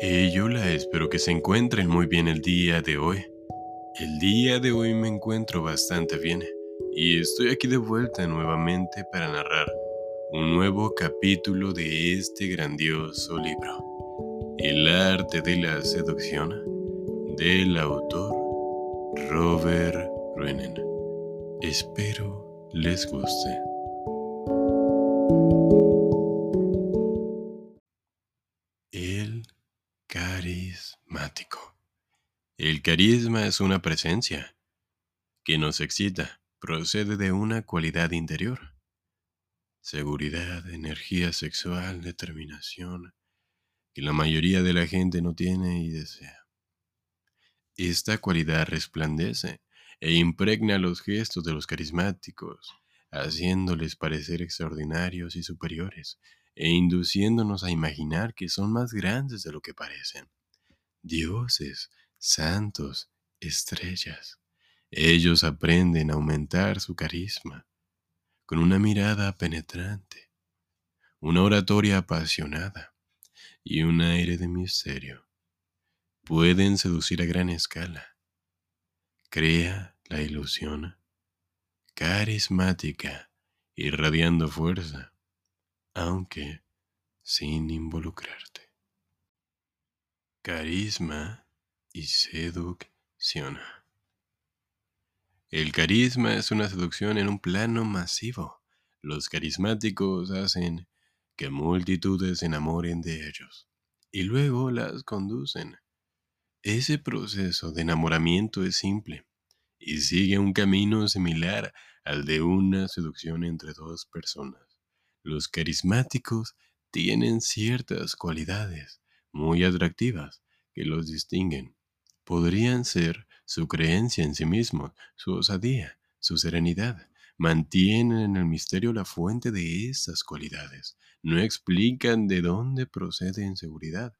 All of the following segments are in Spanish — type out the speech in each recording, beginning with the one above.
Hey, hola, espero que se encuentren muy bien el día de hoy. El día de hoy me encuentro bastante bien y estoy aquí de vuelta nuevamente para narrar un nuevo capítulo de este grandioso libro, El arte de la seducción, del autor Robert Ruenen. Espero les guste. El carisma es una presencia que nos excita, procede de una cualidad interior. Seguridad, energía sexual, determinación, que la mayoría de la gente no tiene y desea. Esta cualidad resplandece e impregna los gestos de los carismáticos, haciéndoles parecer extraordinarios y superiores, e induciéndonos a imaginar que son más grandes de lo que parecen. Dioses, santos, estrellas. Ellos aprenden a aumentar su carisma con una mirada penetrante, una oratoria apasionada y un aire de misterio. Pueden seducir a gran escala. Crea la ilusión carismática, irradiando fuerza aunque sin involucrarte. Carisma y seducción. El carisma es una seducción en un plano masivo. Los carismáticos hacen que multitudes se enamoren de ellos y luego las conducen. Ese proceso de enamoramiento es simple y sigue un camino similar al de una seducción entre dos personas. Los carismáticos tienen ciertas cualidades muy atractivas que los distinguen. Podrían ser su creencia en sí mismos, su osadía, su serenidad. Mantienen en el misterio la fuente de estas cualidades. No explican de dónde procede inseguridad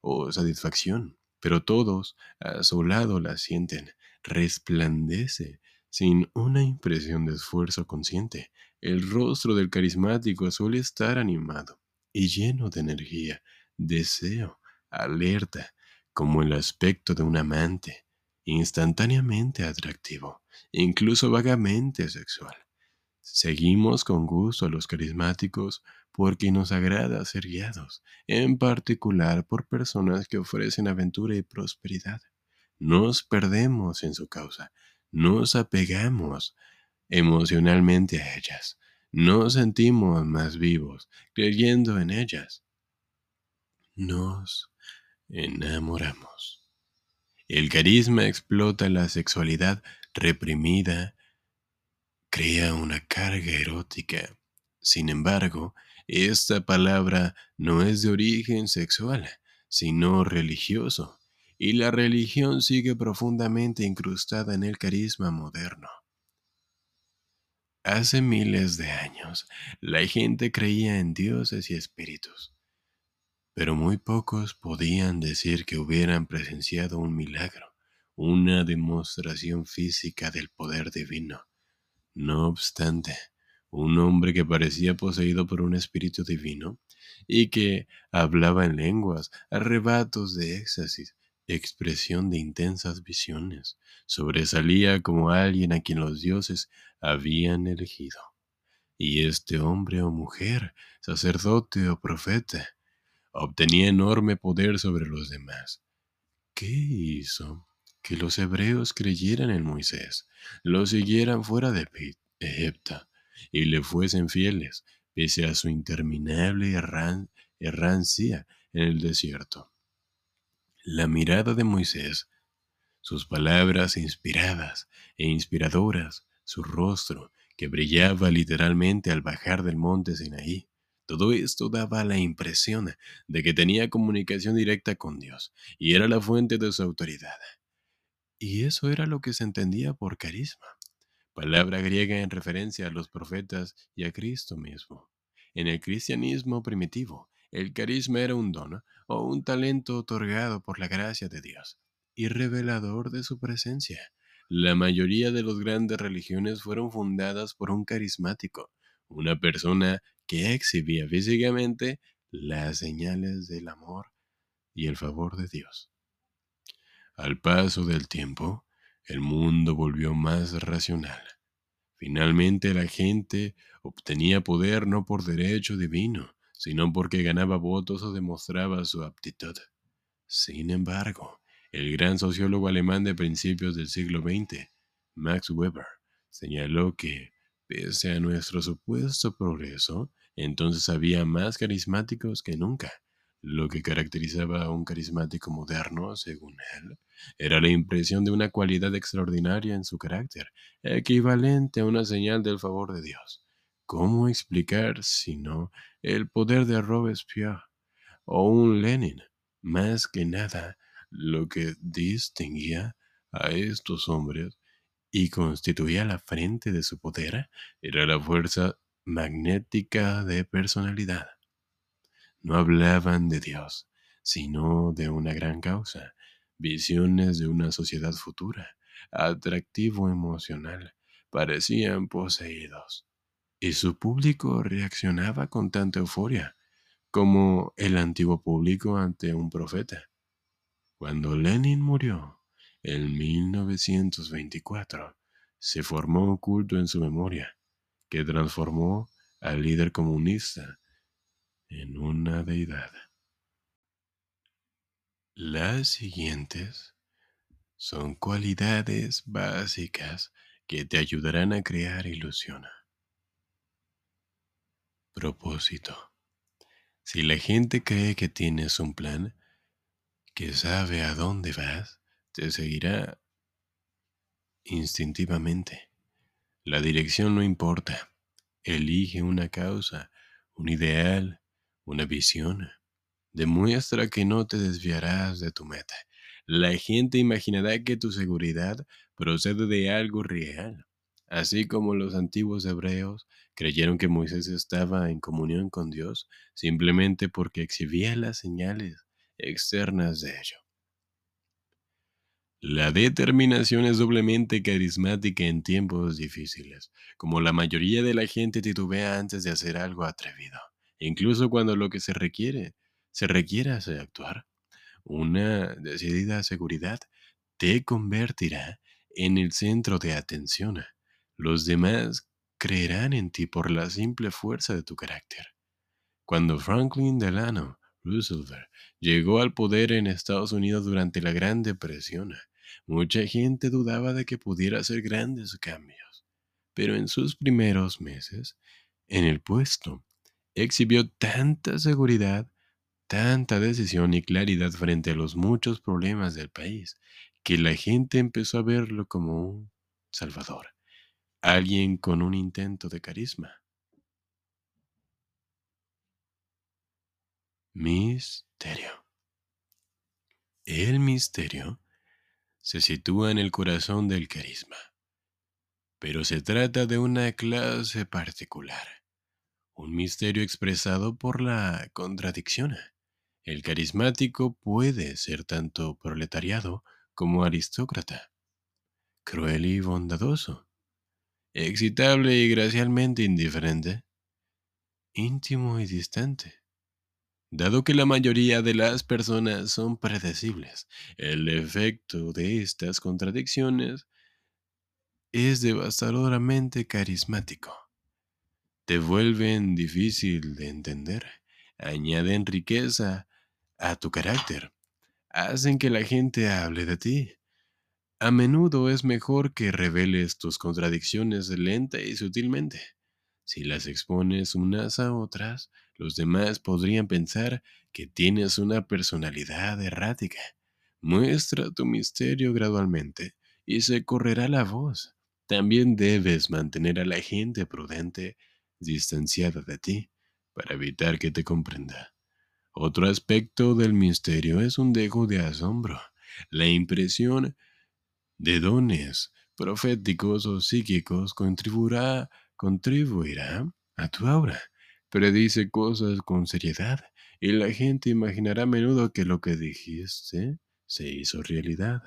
o satisfacción, pero todos a su lado la sienten. Resplandece sin una impresión de esfuerzo consciente. El rostro del carismático suele estar animado y lleno de energía, deseo, alerta, como el aspecto de un amante, instantáneamente atractivo, incluso vagamente sexual. Seguimos con gusto a los carismáticos porque nos agrada ser guiados, en particular por personas que ofrecen aventura y prosperidad. Nos perdemos en su causa, nos apegamos emocionalmente a ellas, nos sentimos más vivos creyendo en ellas. Nos enamoramos. El carisma explota la sexualidad reprimida, crea una carga erótica. Sin embargo, esta palabra no es de origen sexual, sino religioso y la religión sigue profundamente incrustada en el carisma moderno. Hace miles de años, la gente creía en dioses y espíritus, pero muy pocos podían decir que hubieran presenciado un milagro, una demostración física del poder divino. No obstante, un hombre que parecía poseído por un espíritu divino y que hablaba en lenguas, arrebatos de éxtasis, expresión de intensas visiones, sobresalía como alguien a quien los dioses habían elegido. Y este hombre o mujer, sacerdote o profeta, obtenía enorme poder sobre los demás. ¿Qué hizo? Que los hebreos creyeran en Moisés, lo siguieran fuera de Egipto y le fuesen fieles, pese a su interminable errancia en el desierto. La mirada de Moisés, sus palabras inspiradas e inspiradoras, su rostro, que brillaba literalmente al bajar del monte Sinaí, todo esto daba la impresión de que tenía comunicación directa con Dios y era la fuente de su autoridad. Y eso era lo que se entendía por carisma, palabra griega en referencia a los profetas y a Cristo mismo. En el cristianismo primitivo, el carisma era un don o un talento otorgado por la gracia de Dios y revelador de su presencia. La mayoría de las grandes religiones fueron fundadas por un carismático, una persona que exhibía físicamente las señales del amor y el favor de Dios. Al paso del tiempo, el mundo volvió más racional. Finalmente la gente obtenía poder no por derecho divino, sino porque ganaba votos o demostraba su aptitud. Sin embargo, el gran sociólogo alemán de principios del siglo XX, Max Weber, señaló que, pese a nuestro supuesto progreso, entonces había más carismáticos que nunca. Lo que caracterizaba a un carismático moderno, según él, era la impresión de una cualidad extraordinaria en su carácter, equivalente a una señal del favor de Dios. ¿Cómo explicar, si no, el poder de Robespierre o un Lenin? Más que nada, lo que distinguía a estos hombres y constituía la frente de su poder era la fuerza magnética de personalidad. No hablaban de Dios, sino de una gran causa, visiones de una sociedad futura, atractivo emocional, parecían poseídos. Y su público reaccionaba con tanta euforia como el antiguo público ante un profeta. Cuando Lenin murió, en 1924, se formó un culto en su memoria que transformó al líder comunista en una deidad. Las siguientes son cualidades básicas que te ayudarán a crear ilusión. Propósito. Si la gente cree que tienes un plan, que sabe a dónde vas, te seguirá instintivamente. La dirección no importa. Elige una causa, un ideal, una visión. Demuestra que no te desviarás de tu meta. La gente imaginará que tu seguridad procede de algo real, así como los antiguos hebreos creyeron que Moisés estaba en comunión con Dios simplemente porque exhibía las señales externas de ello. La determinación es doblemente carismática en tiempos difíciles, como la mayoría de la gente titubea antes de hacer algo atrevido, incluso cuando lo que se requiere, se requiere hacer actuar. Una decidida seguridad te convertirá en el centro de atención. Los demás creerán en ti por la simple fuerza de tu carácter. Cuando Franklin Delano Roosevelt llegó al poder en Estados Unidos durante la Gran Depresión, Mucha gente dudaba de que pudiera hacer grandes cambios, pero en sus primeros meses en el puesto exhibió tanta seguridad, tanta decisión y claridad frente a los muchos problemas del país, que la gente empezó a verlo como un salvador, alguien con un intento de carisma. Misterio. El misterio se sitúa en el corazón del carisma. Pero se trata de una clase particular, un misterio expresado por la contradicción. El carismático puede ser tanto proletariado como aristócrata, cruel y bondadoso, excitable y gracialmente indiferente, íntimo y distante. Dado que la mayoría de las personas son predecibles, el efecto de estas contradicciones es devastadoramente carismático. Te vuelven difícil de entender, añaden riqueza a tu carácter, hacen que la gente hable de ti. A menudo es mejor que reveles tus contradicciones lenta y sutilmente. Si las expones unas a otras, los demás podrían pensar que tienes una personalidad errática. Muestra tu misterio gradualmente y se correrá la voz. También debes mantener a la gente prudente, distanciada de ti, para evitar que te comprenda. Otro aspecto del misterio es un dejo de asombro, la impresión de dones proféticos o psíquicos contribuirá contribuirá a tu aura. Predice cosas con seriedad y la gente imaginará a menudo que lo que dijiste se hizo realidad.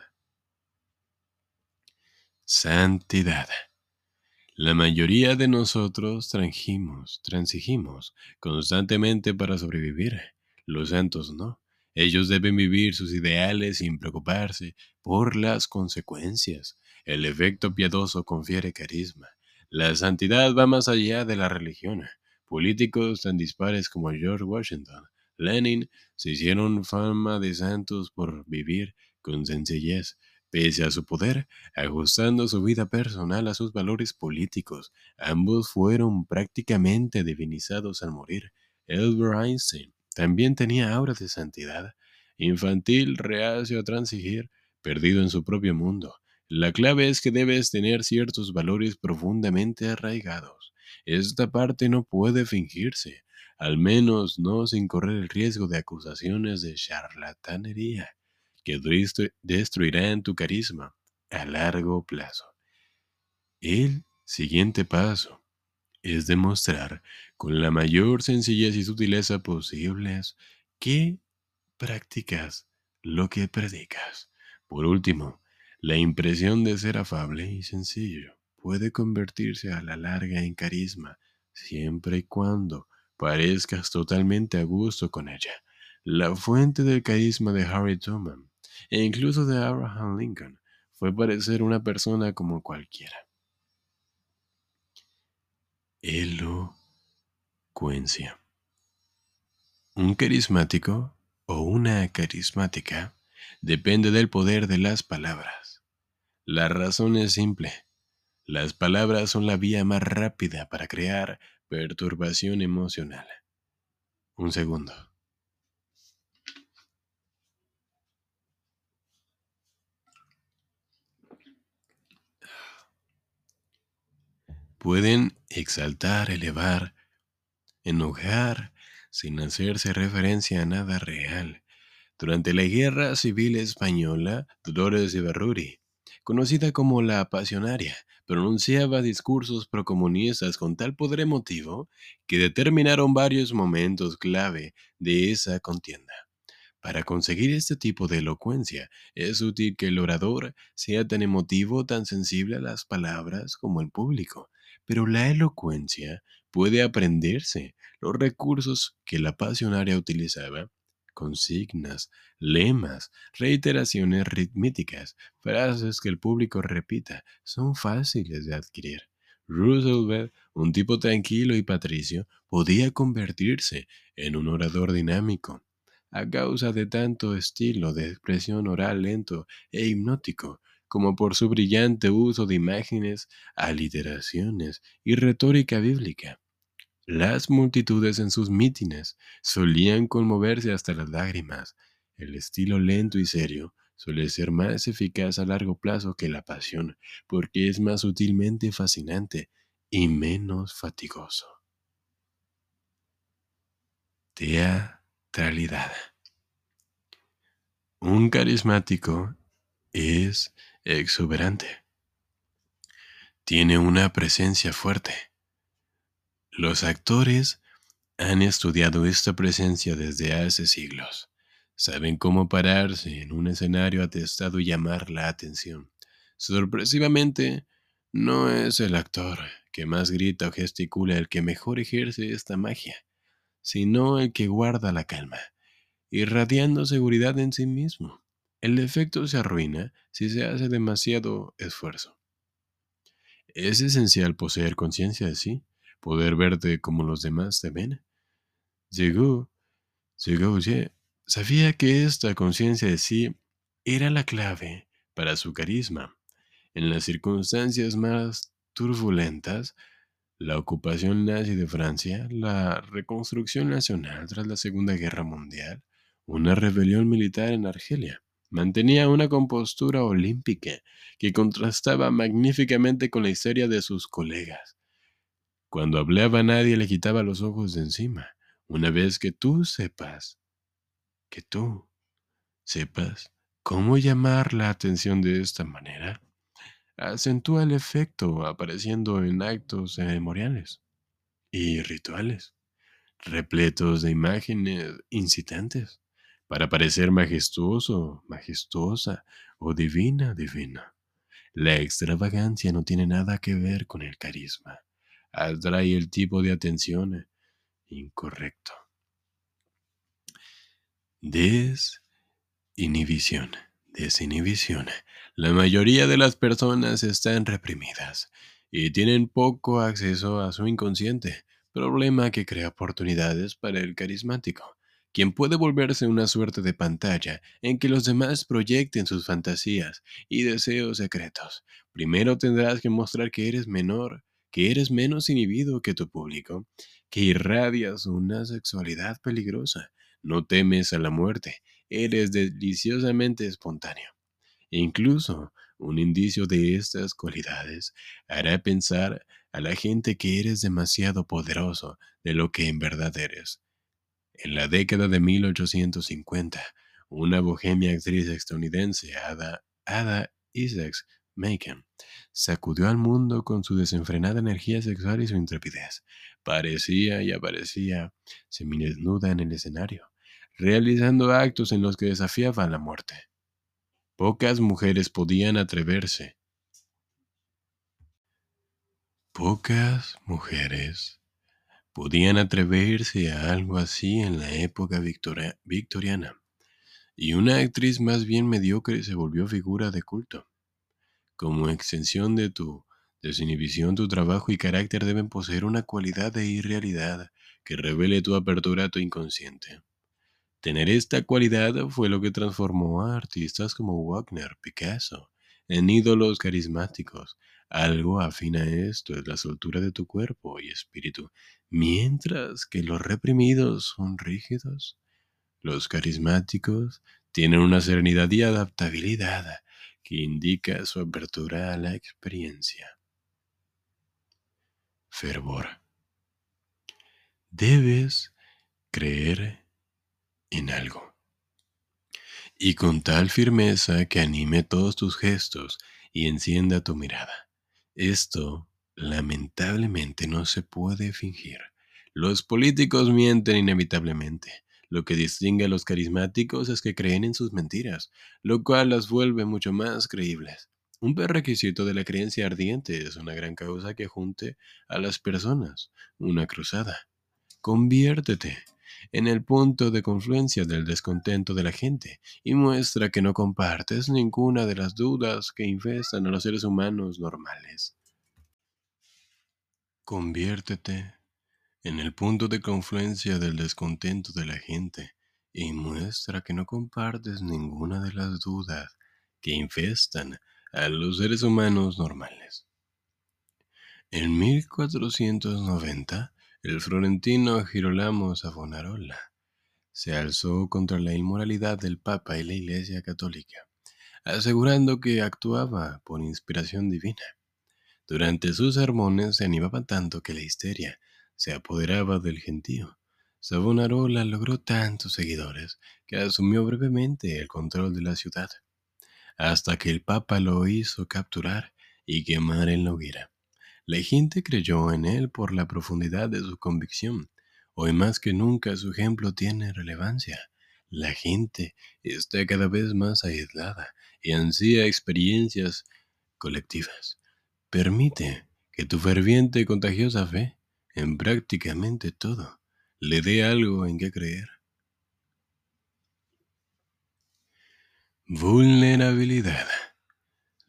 Santidad. La mayoría de nosotros transigimos, transigimos constantemente para sobrevivir. Los santos no. Ellos deben vivir sus ideales sin preocuparse por las consecuencias. El efecto piadoso confiere carisma. La santidad va más allá de la religión. Políticos tan dispares como George Washington, Lenin, se hicieron fama de santos por vivir con sencillez, pese a su poder, ajustando su vida personal a sus valores políticos. Ambos fueron prácticamente divinizados al morir. Albert Einstein también tenía aura de santidad, infantil, reacio a transigir, perdido en su propio mundo. La clave es que debes tener ciertos valores profundamente arraigados. Esta parte no puede fingirse, al menos no sin correr el riesgo de acusaciones de charlatanería que destruirán tu carisma a largo plazo. El siguiente paso es demostrar con la mayor sencillez y sutileza posibles que practicas lo que predicas. Por último, la impresión de ser afable y sencillo puede convertirse a la larga en carisma, siempre y cuando parezcas totalmente a gusto con ella. La fuente del carisma de Harry Truman e incluso de Abraham Lincoln fue parecer una persona como cualquiera. Elocuencia. Un carismático o una carismática depende del poder de las palabras. La razón es simple. Las palabras son la vía más rápida para crear perturbación emocional. Un segundo. Pueden exaltar, elevar, enojar, sin hacerse referencia a nada real. Durante la Guerra Civil Española, Dolores Ibarruri, conocida como la apasionaria, pronunciaba discursos procomunistas con tal poder emotivo que determinaron varios momentos clave de esa contienda. Para conseguir este tipo de elocuencia, es útil que el orador sea tan emotivo, tan sensible a las palabras como el público. Pero la elocuencia puede aprenderse. Los recursos que la pasionaria utilizaba consignas, lemas, reiteraciones ritmíticas, frases que el público repita, son fáciles de adquirir. Roosevelt, un tipo tranquilo y patricio, podía convertirse en un orador dinámico. A causa de tanto estilo de expresión oral lento e hipnótico, como por su brillante uso de imágenes, aliteraciones y retórica bíblica. Las multitudes en sus mítines solían conmoverse hasta las lágrimas. El estilo lento y serio suele ser más eficaz a largo plazo que la pasión, porque es más sutilmente fascinante y menos fatigoso. Teatralidad. Un carismático es exuberante. Tiene una presencia fuerte los actores han estudiado esta presencia desde hace siglos. Saben cómo pararse en un escenario atestado y llamar la atención. Sorpresivamente, no es el actor que más grita o gesticula el que mejor ejerce esta magia, sino el que guarda la calma, irradiando seguridad en sí mismo. El efecto se arruina si se hace demasiado esfuerzo. Es esencial poseer conciencia de sí, poder verte como los demás te ven. Llegó, llegó, sabía que esta conciencia de sí era la clave para su carisma. En las circunstancias más turbulentas, la ocupación nazi de Francia, la reconstrucción nacional tras la Segunda Guerra Mundial, una rebelión militar en Argelia, mantenía una compostura olímpica que contrastaba magníficamente con la historia de sus colegas. Cuando hablaba nadie le quitaba los ojos de encima. Una vez que tú sepas, que tú sepas cómo llamar la atención de esta manera, acentúa el efecto apareciendo en actos memoriales y rituales, repletos de imágenes incitantes, para parecer majestuoso, majestuosa o divina, divina. La extravagancia no tiene nada que ver con el carisma atrae el tipo de atención incorrecto. Desinhibición. Desinhibición. La mayoría de las personas están reprimidas y tienen poco acceso a su inconsciente, problema que crea oportunidades para el carismático, quien puede volverse una suerte de pantalla en que los demás proyecten sus fantasías y deseos secretos. Primero tendrás que mostrar que eres menor, que eres menos inhibido que tu público, que irradias una sexualidad peligrosa, no temes a la muerte, eres deliciosamente espontáneo. incluso un indicio de estas cualidades hará pensar a la gente que eres demasiado poderoso de lo que en verdad eres. En la década de 1850, una bohemia actriz estadounidense, Ada, Ada Isaacs Macon, sacudió al mundo con su desenfrenada energía sexual y su intrepidez. Parecía y aparecía semidesnuda en el escenario, realizando actos en los que desafiaba la muerte. Pocas mujeres podían atreverse. Pocas mujeres podían atreverse a algo así en la época victoriana, y una actriz más bien mediocre se volvió figura de culto. Como extensión de tu desinhibición, tu trabajo y carácter deben poseer una cualidad de irrealidad que revele tu apertura a tu inconsciente. Tener esta cualidad fue lo que transformó a artistas como Wagner, Picasso, en ídolos carismáticos. Algo afín a esto es la soltura de tu cuerpo y espíritu, mientras que los reprimidos son rígidos. Los carismáticos tienen una serenidad y adaptabilidad que indica su apertura a la experiencia. Fervor. Debes creer en algo. Y con tal firmeza que anime todos tus gestos y encienda tu mirada. Esto, lamentablemente, no se puede fingir. Los políticos mienten inevitablemente. Lo que distingue a los carismáticos es que creen en sus mentiras, lo cual las vuelve mucho más creíbles. Un requisito de la creencia ardiente es una gran causa que junte a las personas, una cruzada. Conviértete en el punto de confluencia del descontento de la gente y muestra que no compartes ninguna de las dudas que infestan a los seres humanos normales. Conviértete en el punto de confluencia del descontento de la gente y muestra que no compartes ninguna de las dudas que infestan a los seres humanos normales. En 1490, el florentino Girolamo Savonarola se alzó contra la inmoralidad del Papa y la Iglesia Católica, asegurando que actuaba por inspiración divina. Durante sus sermones se animaba tanto que la histeria se apoderaba del gentío. Savonarola logró tantos seguidores que asumió brevemente el control de la ciudad, hasta que el Papa lo hizo capturar y quemar en la hoguera. La gente creyó en él por la profundidad de su convicción. Hoy más que nunca su ejemplo tiene relevancia. La gente está cada vez más aislada y ansía experiencias colectivas. Permite que tu ferviente y contagiosa fe en prácticamente todo le dé algo en qué creer. Vulnerabilidad.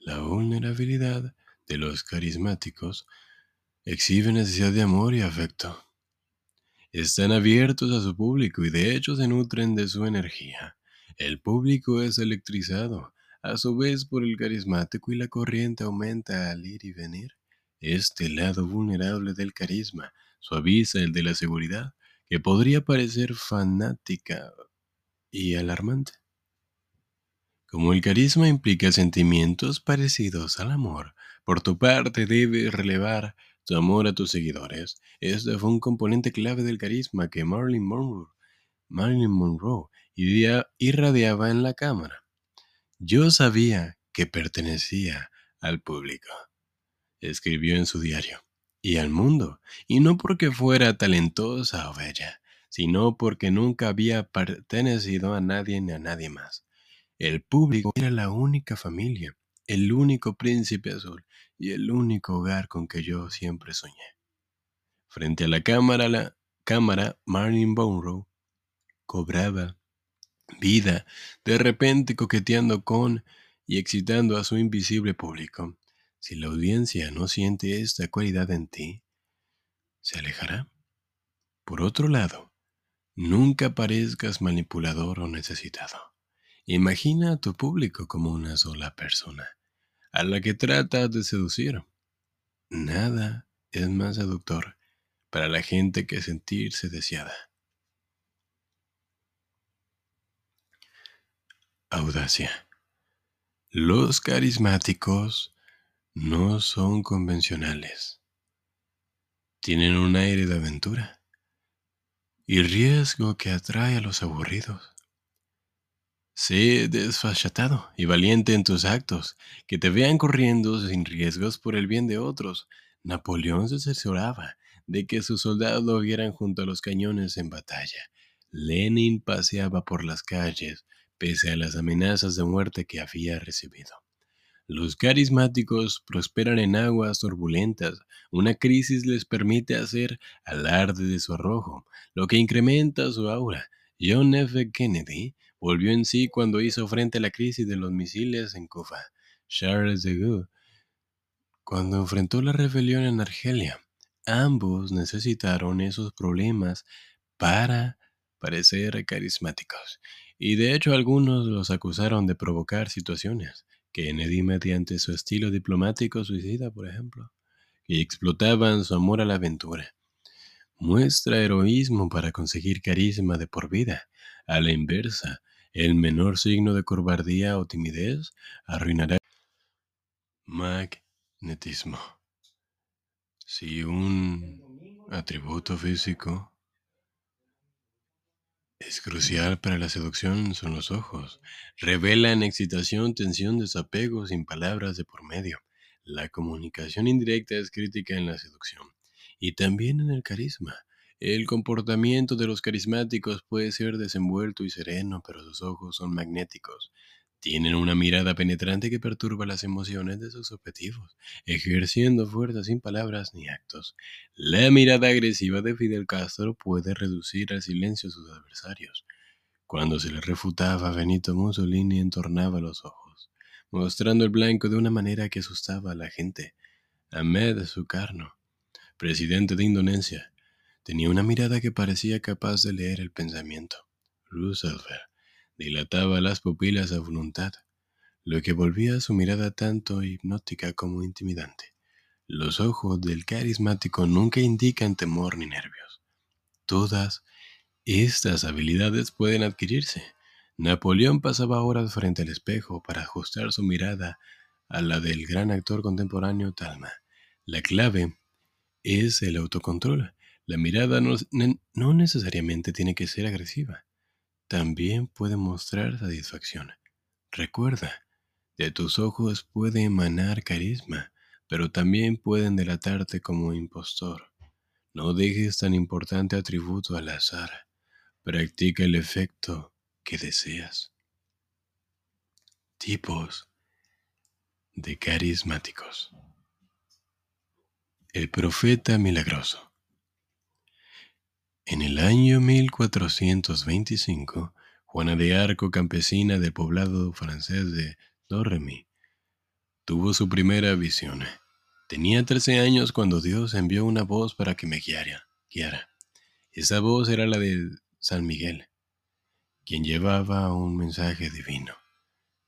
La vulnerabilidad de los carismáticos exhibe necesidad de amor y afecto. Están abiertos a su público y de hecho se nutren de su energía. El público es electrizado, a su vez por el carismático y la corriente aumenta al ir y venir. Este lado vulnerable del carisma suaviza el de la seguridad, que podría parecer fanática y alarmante. Como el carisma implica sentimientos parecidos al amor, por tu parte debes relevar tu amor a tus seguidores. Este fue un componente clave del carisma que Marilyn Monroe, Marilyn Monroe irradiaba en la cámara. Yo sabía que pertenecía al público, escribió en su diario, y al mundo, y no porque fuera talentosa o bella, sino porque nunca había pertenecido a nadie ni a nadie más. El público era la única familia, el único príncipe azul y el único hogar con que yo siempre soñé. Frente a la cámara, la cámara Marilyn Monroe cobraba vida, de repente coqueteando con y excitando a su invisible público. Si la audiencia no siente esta cualidad en ti, se alejará. Por otro lado, nunca parezcas manipulador o necesitado. Imagina a tu público como una sola persona, a la que tratas de seducir. Nada es más seductor para la gente que sentirse deseada. Audacia. Los carismáticos no son convencionales. Tienen un aire de aventura y riesgo que atrae a los aburridos. Sé desfachatado y valiente en tus actos, que te vean corriendo sin riesgos por el bien de otros. Napoleón se asesoraba de que sus soldados lo vieran junto a los cañones en batalla. Lenin paseaba por las calles pese a las amenazas de muerte que había recibido. Los carismáticos prosperan en aguas turbulentas. Una crisis les permite hacer alarde de su arrojo, lo que incrementa su aura. John F. Kennedy volvió en sí cuando hizo frente a la crisis de los misiles en Cuba. Charles de Gaulle, cuando enfrentó la rebelión en Argelia. Ambos necesitaron esos problemas para parecer carismáticos, y de hecho algunos los acusaron de provocar situaciones. Kennedy mediante su estilo diplomático suicida, por ejemplo, y explotaban su amor a la aventura. Muestra heroísmo para conseguir carisma de por vida. A la inversa, el menor signo de cobardía o timidez arruinará magnetismo. Si un atributo físico es crucial para la seducción son los ojos. Revelan excitación, tensión, desapego sin palabras de por medio. La comunicación indirecta es crítica en la seducción y también en el carisma. El comportamiento de los carismáticos puede ser desenvuelto y sereno, pero sus ojos son magnéticos. Tienen una mirada penetrante que perturba las emociones de sus objetivos, ejerciendo fuerza sin palabras ni actos. La mirada agresiva de Fidel Castro puede reducir al silencio a sus adversarios. Cuando se le refutaba, Benito Mussolini entornaba los ojos, mostrando el blanco de una manera que asustaba a la gente. Ahmed Sukarno, presidente de Indonesia, tenía una mirada que parecía capaz de leer el pensamiento. Roosevelt dilataba las pupilas a voluntad, lo que volvía su mirada tanto hipnótica como intimidante. Los ojos del carismático nunca indican temor ni nervios. Todas estas habilidades pueden adquirirse. Napoleón pasaba horas frente al espejo para ajustar su mirada a la del gran actor contemporáneo Talma. La clave es el autocontrol. La mirada no, no necesariamente tiene que ser agresiva también puede mostrar satisfacción. Recuerda, de tus ojos puede emanar carisma, pero también pueden delatarte como impostor. No dejes tan importante atributo al azar. Practica el efecto que deseas. Tipos de carismáticos. El profeta milagroso. En el año 1425, Juana de Arco, campesina del poblado francés de Dorremy, tuvo su primera visión. Tenía 13 años cuando Dios envió una voz para que me guiara. guiara. Esa voz era la de San Miguel, quien llevaba un mensaje divino.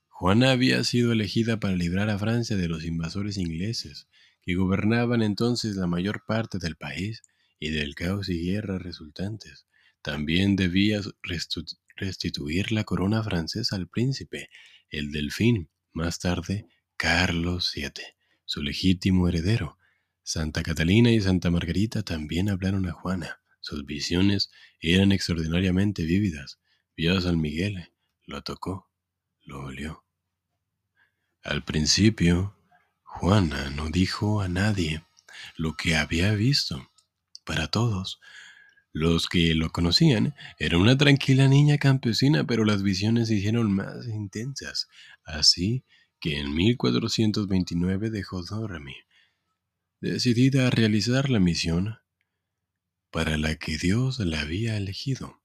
Juana había sido elegida para librar a Francia de los invasores ingleses, que gobernaban entonces la mayor parte del país y del caos y guerra resultantes. También debía restituir la corona francesa al príncipe, el delfín, más tarde Carlos VII, su legítimo heredero. Santa Catalina y Santa Margarita también hablaron a Juana. Sus visiones eran extraordinariamente vívidas. Vio a San Miguel, lo tocó, lo olió. Al principio, Juana no dijo a nadie lo que había visto para todos. Los que lo conocían era una tranquila niña campesina, pero las visiones se hicieron más intensas, así que en 1429 dejó Dormi, decidida a realizar la misión para la que Dios la había elegido.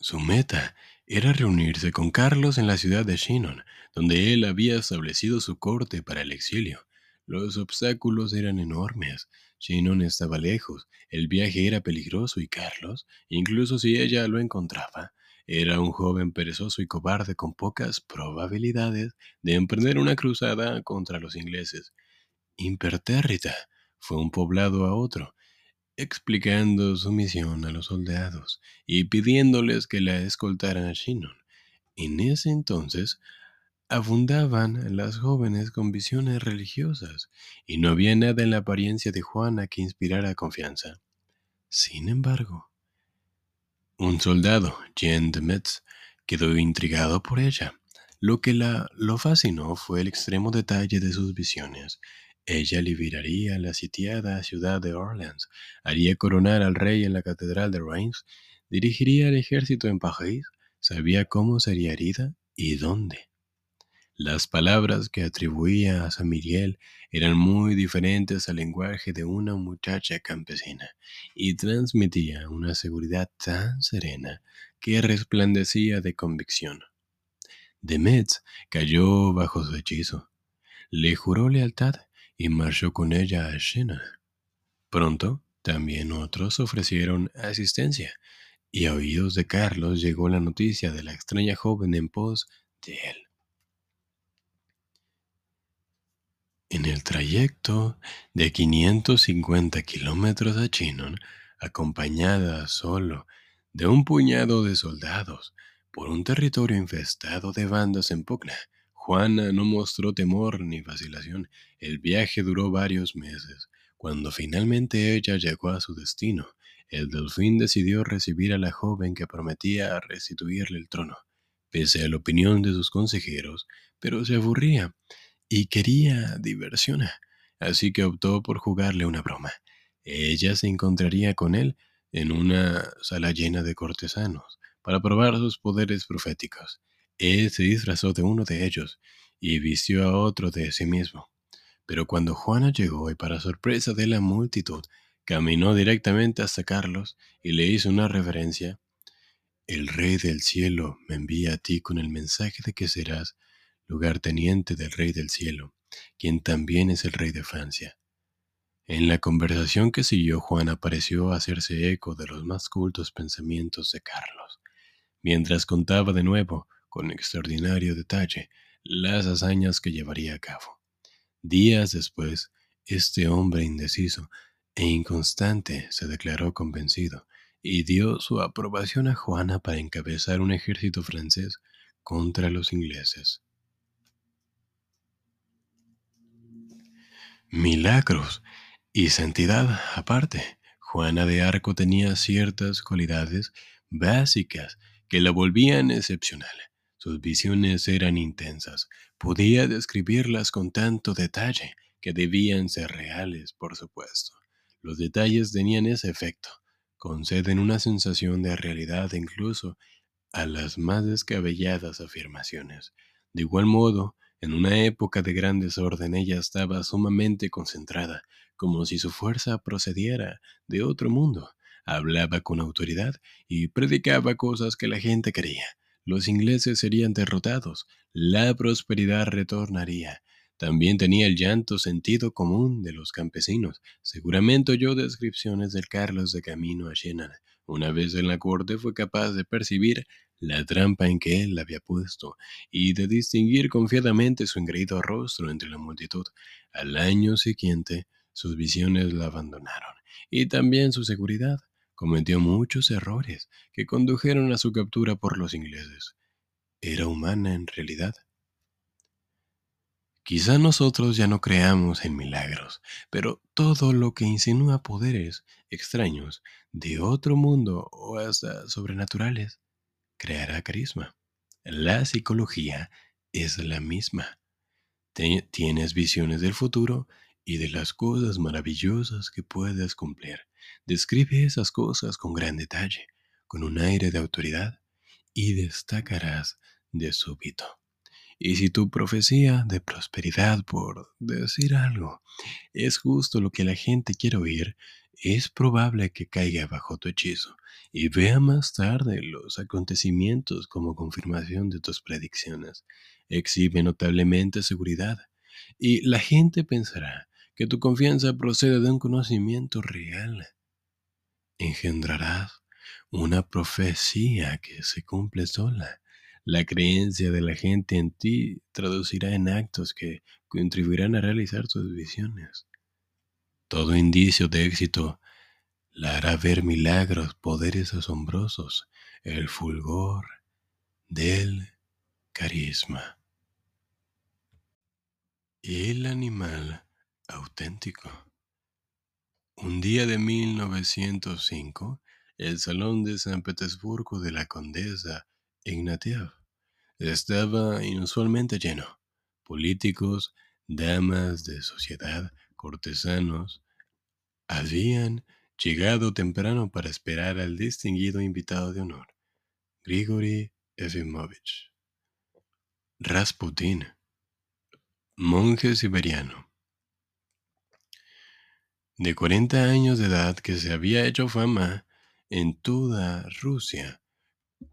Su meta era reunirse con Carlos en la ciudad de Chinon, donde él había establecido su corte para el exilio. Los obstáculos eran enormes. Chinon estaba lejos, el viaje era peligroso y Carlos, incluso si ella lo encontraba, era un joven perezoso y cobarde con pocas probabilidades de emprender una cruzada contra los ingleses. Impertérrita fue un poblado a otro, explicando su misión a los soldados y pidiéndoles que la escoltaran a Chinon. En ese entonces abundaban las jóvenes con visiones religiosas y no había nada en la apariencia de Juana que inspirara confianza. Sin embargo, un soldado, Jean de Metz, quedó intrigado por ella. Lo que la, lo fascinó fue el extremo detalle de sus visiones. Ella liberaría la sitiada ciudad de Orleans, haría coronar al rey en la catedral de Reims, dirigiría el ejército en París, sabía cómo sería herida y dónde. Las palabras que atribuía a San Miguel eran muy diferentes al lenguaje de una muchacha campesina y transmitía una seguridad tan serena que resplandecía de convicción. Demetz cayó bajo su hechizo, le juró lealtad y marchó con ella a Shannon. Pronto, también otros ofrecieron asistencia, y a oídos de Carlos llegó la noticia de la extraña joven en pos de él. En el trayecto de 550 kilómetros a Chinon, acompañada solo de un puñado de soldados por un territorio infestado de bandas en Pugna, Juana no mostró temor ni vacilación. El viaje duró varios meses. Cuando finalmente ella llegó a su destino, el delfín decidió recibir a la joven que prometía restituirle el trono, pese a la opinión de sus consejeros, pero se aburría y quería diversión, así que optó por jugarle una broma. Ella se encontraría con él en una sala llena de cortesanos para probar sus poderes proféticos. Él se disfrazó de uno de ellos y vistió a otro de sí mismo. Pero cuando Juana llegó y para sorpresa de la multitud, caminó directamente hasta Carlos y le hizo una reverencia, el Rey del Cielo me envía a ti con el mensaje de que serás lugarteniente del Rey del Cielo, quien también es el Rey de Francia. En la conversación que siguió, Juana pareció hacerse eco de los más cultos pensamientos de Carlos, mientras contaba de nuevo, con extraordinario detalle, las hazañas que llevaría a cabo. Días después, este hombre indeciso e inconstante se declaró convencido y dio su aprobación a Juana para encabezar un ejército francés contra los ingleses. Milagros y santidad aparte. Juana de Arco tenía ciertas cualidades básicas que la volvían excepcional. Sus visiones eran intensas, podía describirlas con tanto detalle que debían ser reales, por supuesto. Los detalles tenían ese efecto, conceden una sensación de realidad incluso a las más descabelladas afirmaciones. De igual modo, en una época de gran desorden ella estaba sumamente concentrada, como si su fuerza procediera de otro mundo. Hablaba con autoridad y predicaba cosas que la gente quería. Los ingleses serían derrotados, la prosperidad retornaría. También tenía el llanto sentido común de los campesinos. Seguramente oyó descripciones del Carlos de camino a Shannon. Una vez en la corte fue capaz de percibir la trampa en que él la había puesto, y de distinguir confiadamente su engreído rostro entre la multitud. Al año siguiente, sus visiones la abandonaron, y también su seguridad. Cometió muchos errores que condujeron a su captura por los ingleses. Era humana en realidad. Quizá nosotros ya no creamos en milagros, pero todo lo que insinúa poderes extraños de otro mundo o hasta sobrenaturales creará carisma. La psicología es la misma. tienes visiones del futuro y de las cosas maravillosas que puedes cumplir. Describe esas cosas con gran detalle, con un aire de autoridad, y destacarás de súbito. Y si tu profecía de prosperidad, por decir algo, es justo lo que la gente quiere oír, es probable que caiga bajo tu hechizo y vea más tarde los acontecimientos como confirmación de tus predicciones. Exhibe notablemente seguridad y la gente pensará que tu confianza procede de un conocimiento real. Engendrarás una profecía que se cumple sola. La creencia de la gente en ti traducirá en actos que contribuirán a realizar tus visiones. Todo indicio de éxito la hará ver milagros, poderes asombrosos, el fulgor del carisma. El animal auténtico. Un día de 1905, el salón de San Petersburgo de la condesa Ignatiev estaba inusualmente lleno. Políticos, damas de sociedad, cortesanos, habían llegado temprano para esperar al distinguido invitado de honor, Grigory Efimovich. Rasputin, monje siberiano, de 40 años de edad que se había hecho fama en toda Rusia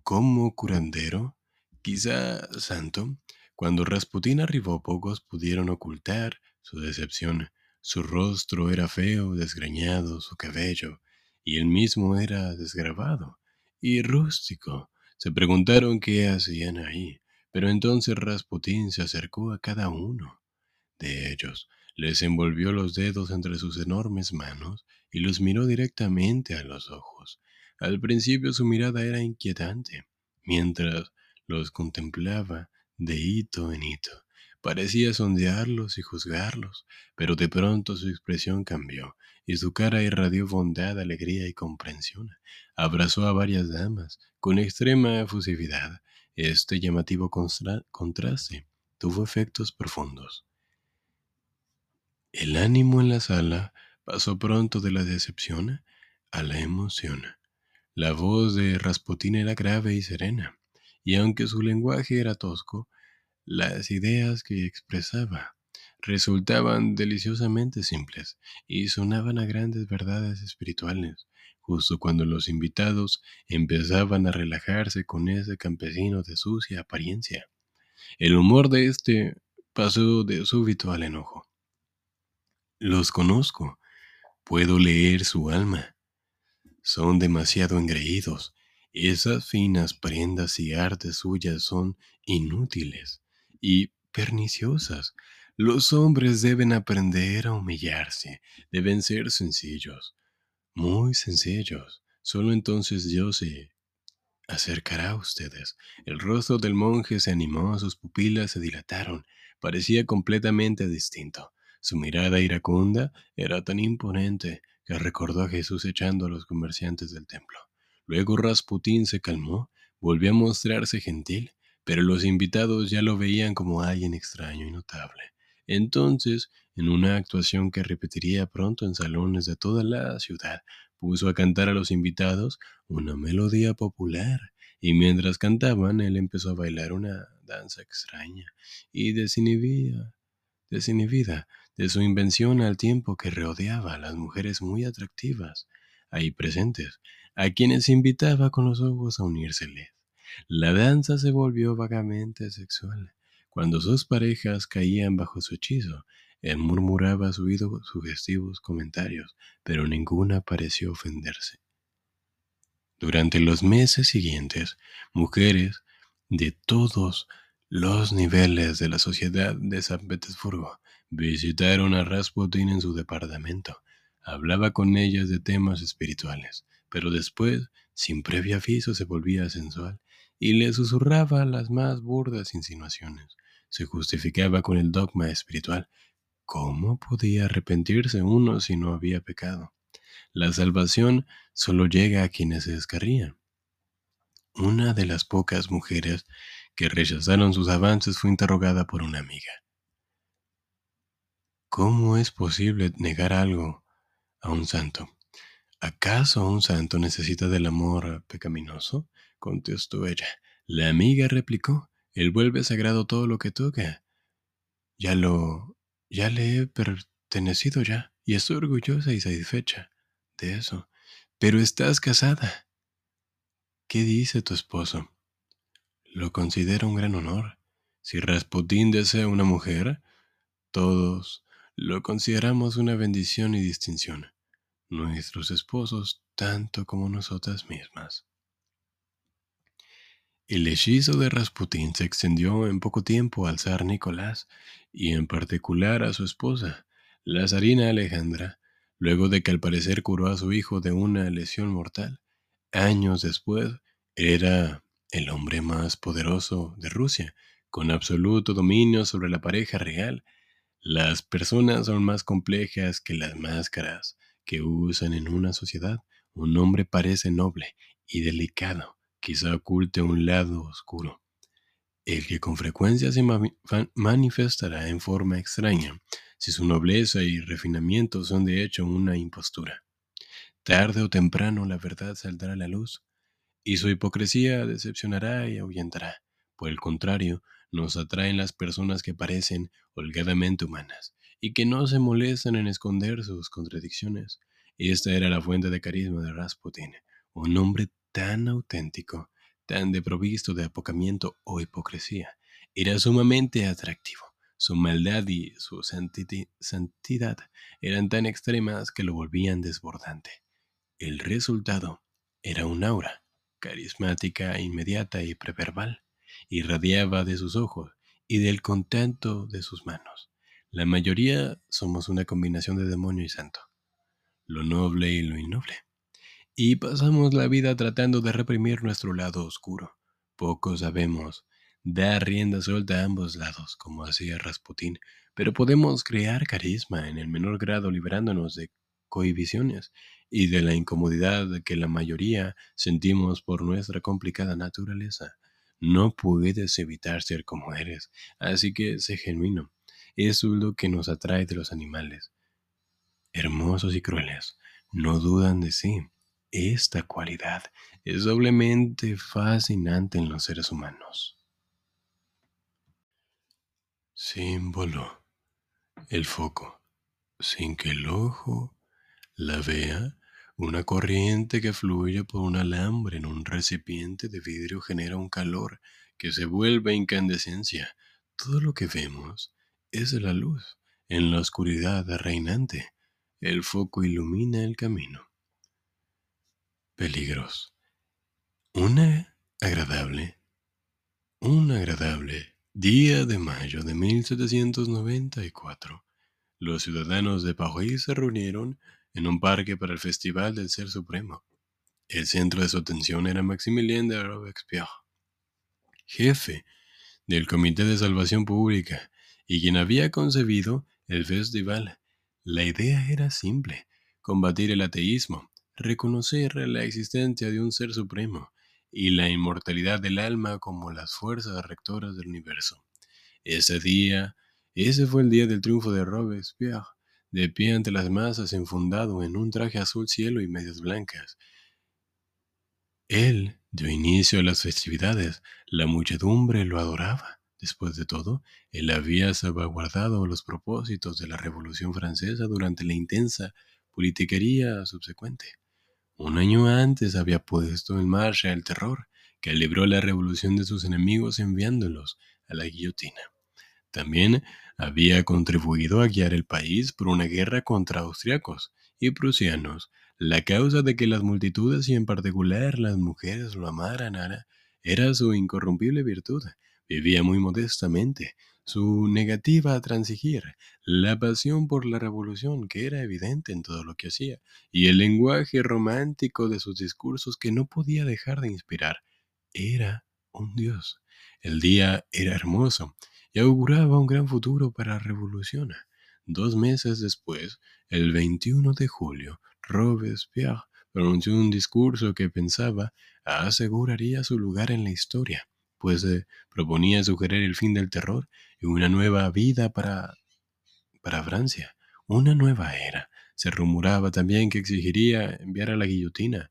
como curandero, quizá santo, cuando Rasputín arribó pocos pudieron ocultar su decepción. Su rostro era feo, desgreñado, su cabello, y él mismo era desgrabado y rústico. Se preguntaron qué hacían ahí, pero entonces Rasputín se acercó a cada uno de ellos, les envolvió los dedos entre sus enormes manos y los miró directamente a los ojos. Al principio su mirada era inquietante, mientras los contemplaba de hito en hito. Parecía sondearlos y juzgarlos, pero de pronto su expresión cambió y su cara irradió bondad, alegría y comprensión. Abrazó a varias damas con extrema efusividad. Este llamativo contraste tuvo efectos profundos. El ánimo en la sala pasó pronto de la decepción a la emoción. La voz de Rasputín era grave y serena, y aunque su lenguaje era tosco, las ideas que expresaba resultaban deliciosamente simples y sonaban a grandes verdades espirituales, justo cuando los invitados empezaban a relajarse con ese campesino de sucia apariencia. El humor de éste pasó de súbito al enojo. Los conozco, puedo leer su alma, son demasiado engreídos. Esas finas prendas y artes suyas son inútiles y perniciosas. Los hombres deben aprender a humillarse, deben ser sencillos, muy sencillos. Solo entonces Dios se acercará a ustedes. El rostro del monje se animó, sus pupilas se dilataron, parecía completamente distinto. Su mirada iracunda era tan imponente que recordó a Jesús echando a los comerciantes del templo. Luego Rasputín se calmó, volvió a mostrarse gentil, pero los invitados ya lo veían como alguien extraño y notable. Entonces, en una actuación que repetiría pronto en salones de toda la ciudad, puso a cantar a los invitados una melodía popular, y mientras cantaban él empezó a bailar una danza extraña y desinhibida, desinhibida de su invención al tiempo que rodeaba a las mujeres muy atractivas ahí presentes, a quienes invitaba con los ojos a unírseles. La danza se volvió vagamente sexual. Cuando sus parejas caían bajo su hechizo, él murmuraba subidos sugestivos comentarios, pero ninguna pareció ofenderse. Durante los meses siguientes, mujeres de todos los niveles de la sociedad de San Petersburgo Visitaron a Rasputin en su departamento. Hablaba con ellas de temas espirituales, pero después, sin previo aviso, se volvía sensual y le susurraba las más burdas insinuaciones. Se justificaba con el dogma espiritual. ¿Cómo podía arrepentirse uno si no había pecado? La salvación solo llega a quienes se descarrían. Una de las pocas mujeres que rechazaron sus avances fue interrogada por una amiga. ¿Cómo es posible negar algo a un santo? ¿Acaso un santo necesita del amor pecaminoso? contestó ella. La amiga replicó, Él vuelve sagrado todo lo que toca. Ya lo... ya le he pertenecido ya, y estoy orgullosa y satisfecha de eso. Pero estás casada. ¿Qué dice tu esposo? Lo considero un gran honor. Si Rasputín desea una mujer, todos lo consideramos una bendición y distinción. Nuestros esposos tanto como nosotras mismas. El hechizo de Rasputín se extendió en poco tiempo al zar Nicolás y en particular a su esposa, la zarina Alejandra, luego de que al parecer curó a su hijo de una lesión mortal. Años después, era el hombre más poderoso de Rusia, con absoluto dominio sobre la pareja real. Las personas son más complejas que las máscaras que usan en una sociedad. Un hombre parece noble y delicado, quizá oculte un lado oscuro, el que con frecuencia se manifestará en forma extraña, si su nobleza y refinamiento son de hecho una impostura. Tarde o temprano la verdad saldrá a la luz, y su hipocresía decepcionará y ahuyentará. Por el contrario, nos atraen las personas que parecen holgadamente humanas y que no se molestan en esconder sus contradicciones. Esta era la fuente de carisma de Rasputin, un hombre tan auténtico, tan deprovisto de apocamiento o hipocresía, era sumamente atractivo. Su maldad y su santidad eran tan extremas que lo volvían desbordante. El resultado era un aura, carismática, inmediata y preverbal. Irradiaba de sus ojos y del contento de sus manos. La mayoría somos una combinación de demonio y santo, lo noble y lo innoble y pasamos la vida tratando de reprimir nuestro lado oscuro. Poco sabemos dar rienda suelta a ambos lados, como hacía Rasputín, pero podemos crear carisma en el menor grado liberándonos de cohibiciones y de la incomodidad que la mayoría sentimos por nuestra complicada naturaleza. No puedes evitar ser como eres, así que sé genuino. Es lo que nos atrae de los animales. Hermosos y crueles, no dudan de sí esta cualidad es doblemente fascinante en los seres humanos. Símbolo. El foco. Sin que el ojo la vea, una corriente que fluye por un alambre en un recipiente de vidrio genera un calor que se vuelve incandescencia. Todo lo que vemos es la luz en la oscuridad reinante. El foco ilumina el camino peligros. Una agradable, un agradable día de mayo de 1794, los ciudadanos de París se reunieron en un parque para el Festival del Ser Supremo. El centro de su atención era Maximilien de Robespierre, jefe del Comité de Salvación Pública y quien había concebido el festival. La idea era simple, combatir el ateísmo, reconocer la existencia de un ser supremo y la inmortalidad del alma como las fuerzas rectoras del universo. Ese día, ese fue el día del triunfo de Robespierre, de pie ante las masas enfundado en un traje azul cielo y medias blancas. Él dio inicio a las festividades, la muchedumbre lo adoraba. Después de todo, él había salvaguardado los propósitos de la Revolución Francesa durante la intensa politiquería subsecuente. Un año antes había puesto en marcha el terror que libró la revolución de sus enemigos enviándolos a la guillotina. También había contribuido a guiar el país por una guerra contra austriacos y prusianos. La causa de que las multitudes y en particular las mujeres lo amaran era su incorrumpible virtud. Vivía muy modestamente, su negativa a transigir, la pasión por la revolución que era evidente en todo lo que hacía, y el lenguaje romántico de sus discursos que no podía dejar de inspirar. Era un dios. El día era hermoso y auguraba un gran futuro para la revolución. Dos meses después, el 21 de julio, Robespierre pronunció un discurso que pensaba aseguraría su lugar en la historia pues eh, proponía sugerir el fin del terror y una nueva vida para, para Francia, una nueva era. Se rumoraba también que exigiría enviar a la guillotina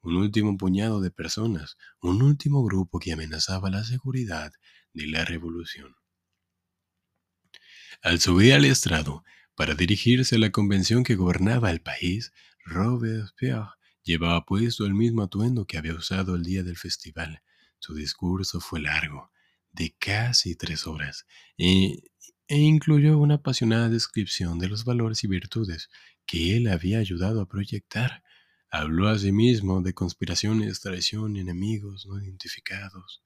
un último puñado de personas, un último grupo que amenazaba la seguridad de la revolución. Al subir al estrado para dirigirse a la convención que gobernaba el país, Robespierre llevaba puesto el mismo atuendo que había usado el día del festival. Su discurso fue largo, de casi tres horas, e, e incluyó una apasionada descripción de los valores y virtudes que él había ayudado a proyectar. Habló asimismo de conspiraciones, traición, enemigos no identificados.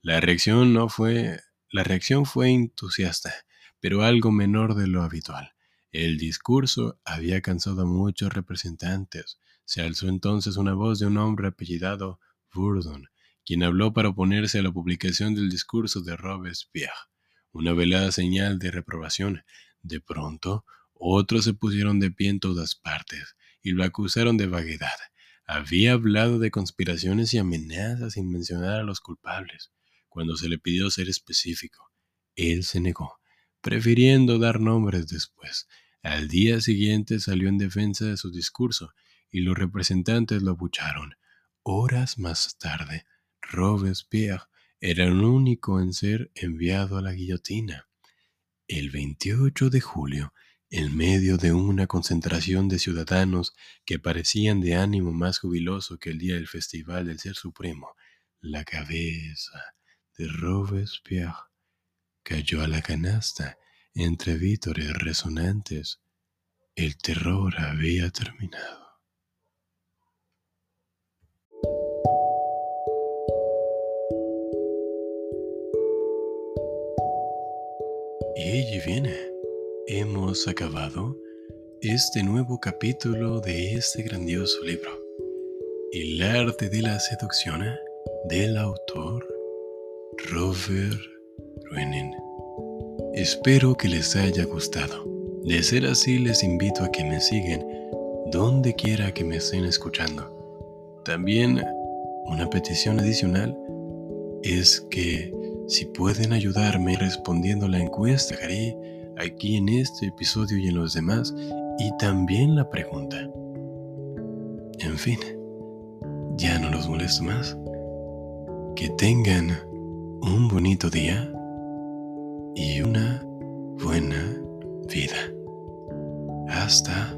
La reacción no fue, la reacción fue entusiasta, pero algo menor de lo habitual. El discurso había cansado a muchos representantes. Se alzó entonces una voz de un hombre apellidado Bourdon, quien habló para oponerse a la publicación del discurso de Robespierre, una velada señal de reprobación. De pronto, otros se pusieron de pie en todas partes y lo acusaron de vaguedad. Había hablado de conspiraciones y amenazas sin mencionar a los culpables. Cuando se le pidió ser específico, él se negó, prefiriendo dar nombres después. Al día siguiente salió en defensa de su discurso y los representantes lo abucharon. Horas más tarde, Robespierre era el único en ser enviado a la guillotina. El 28 de julio, en medio de una concentración de ciudadanos que parecían de ánimo más jubiloso que el día del Festival del Ser Supremo, la cabeza de Robespierre cayó a la canasta entre vítores resonantes. El terror había terminado. Allí viene hemos acabado este nuevo capítulo de este grandioso libro, El arte de la seducción del autor Robert Ruenin. Espero que les haya gustado. De ser así, les invito a que me sigan donde quiera que me estén escuchando. También una petición adicional es que si pueden ayudarme respondiendo la encuesta, haré aquí en este episodio y en los demás, y también la pregunta. En fin, ya no los molesto más. Que tengan un bonito día y una buena vida. Hasta